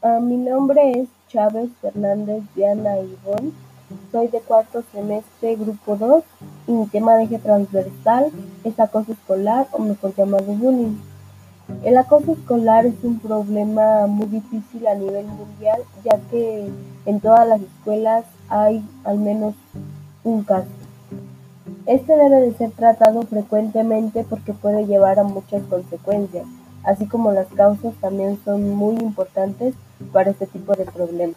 Ah, mi nombre es Chávez Fernández Diana Ivonne, soy de cuarto semestre, grupo 2, y mi tema de eje transversal es acoso escolar, o mejor llamado bullying. El acoso escolar es un problema muy difícil a nivel mundial, ya que en todas las escuelas hay al menos un caso. Este debe de ser tratado frecuentemente porque puede llevar a muchas consecuencias, así como las causas también son muy importantes para este tipo de problemas.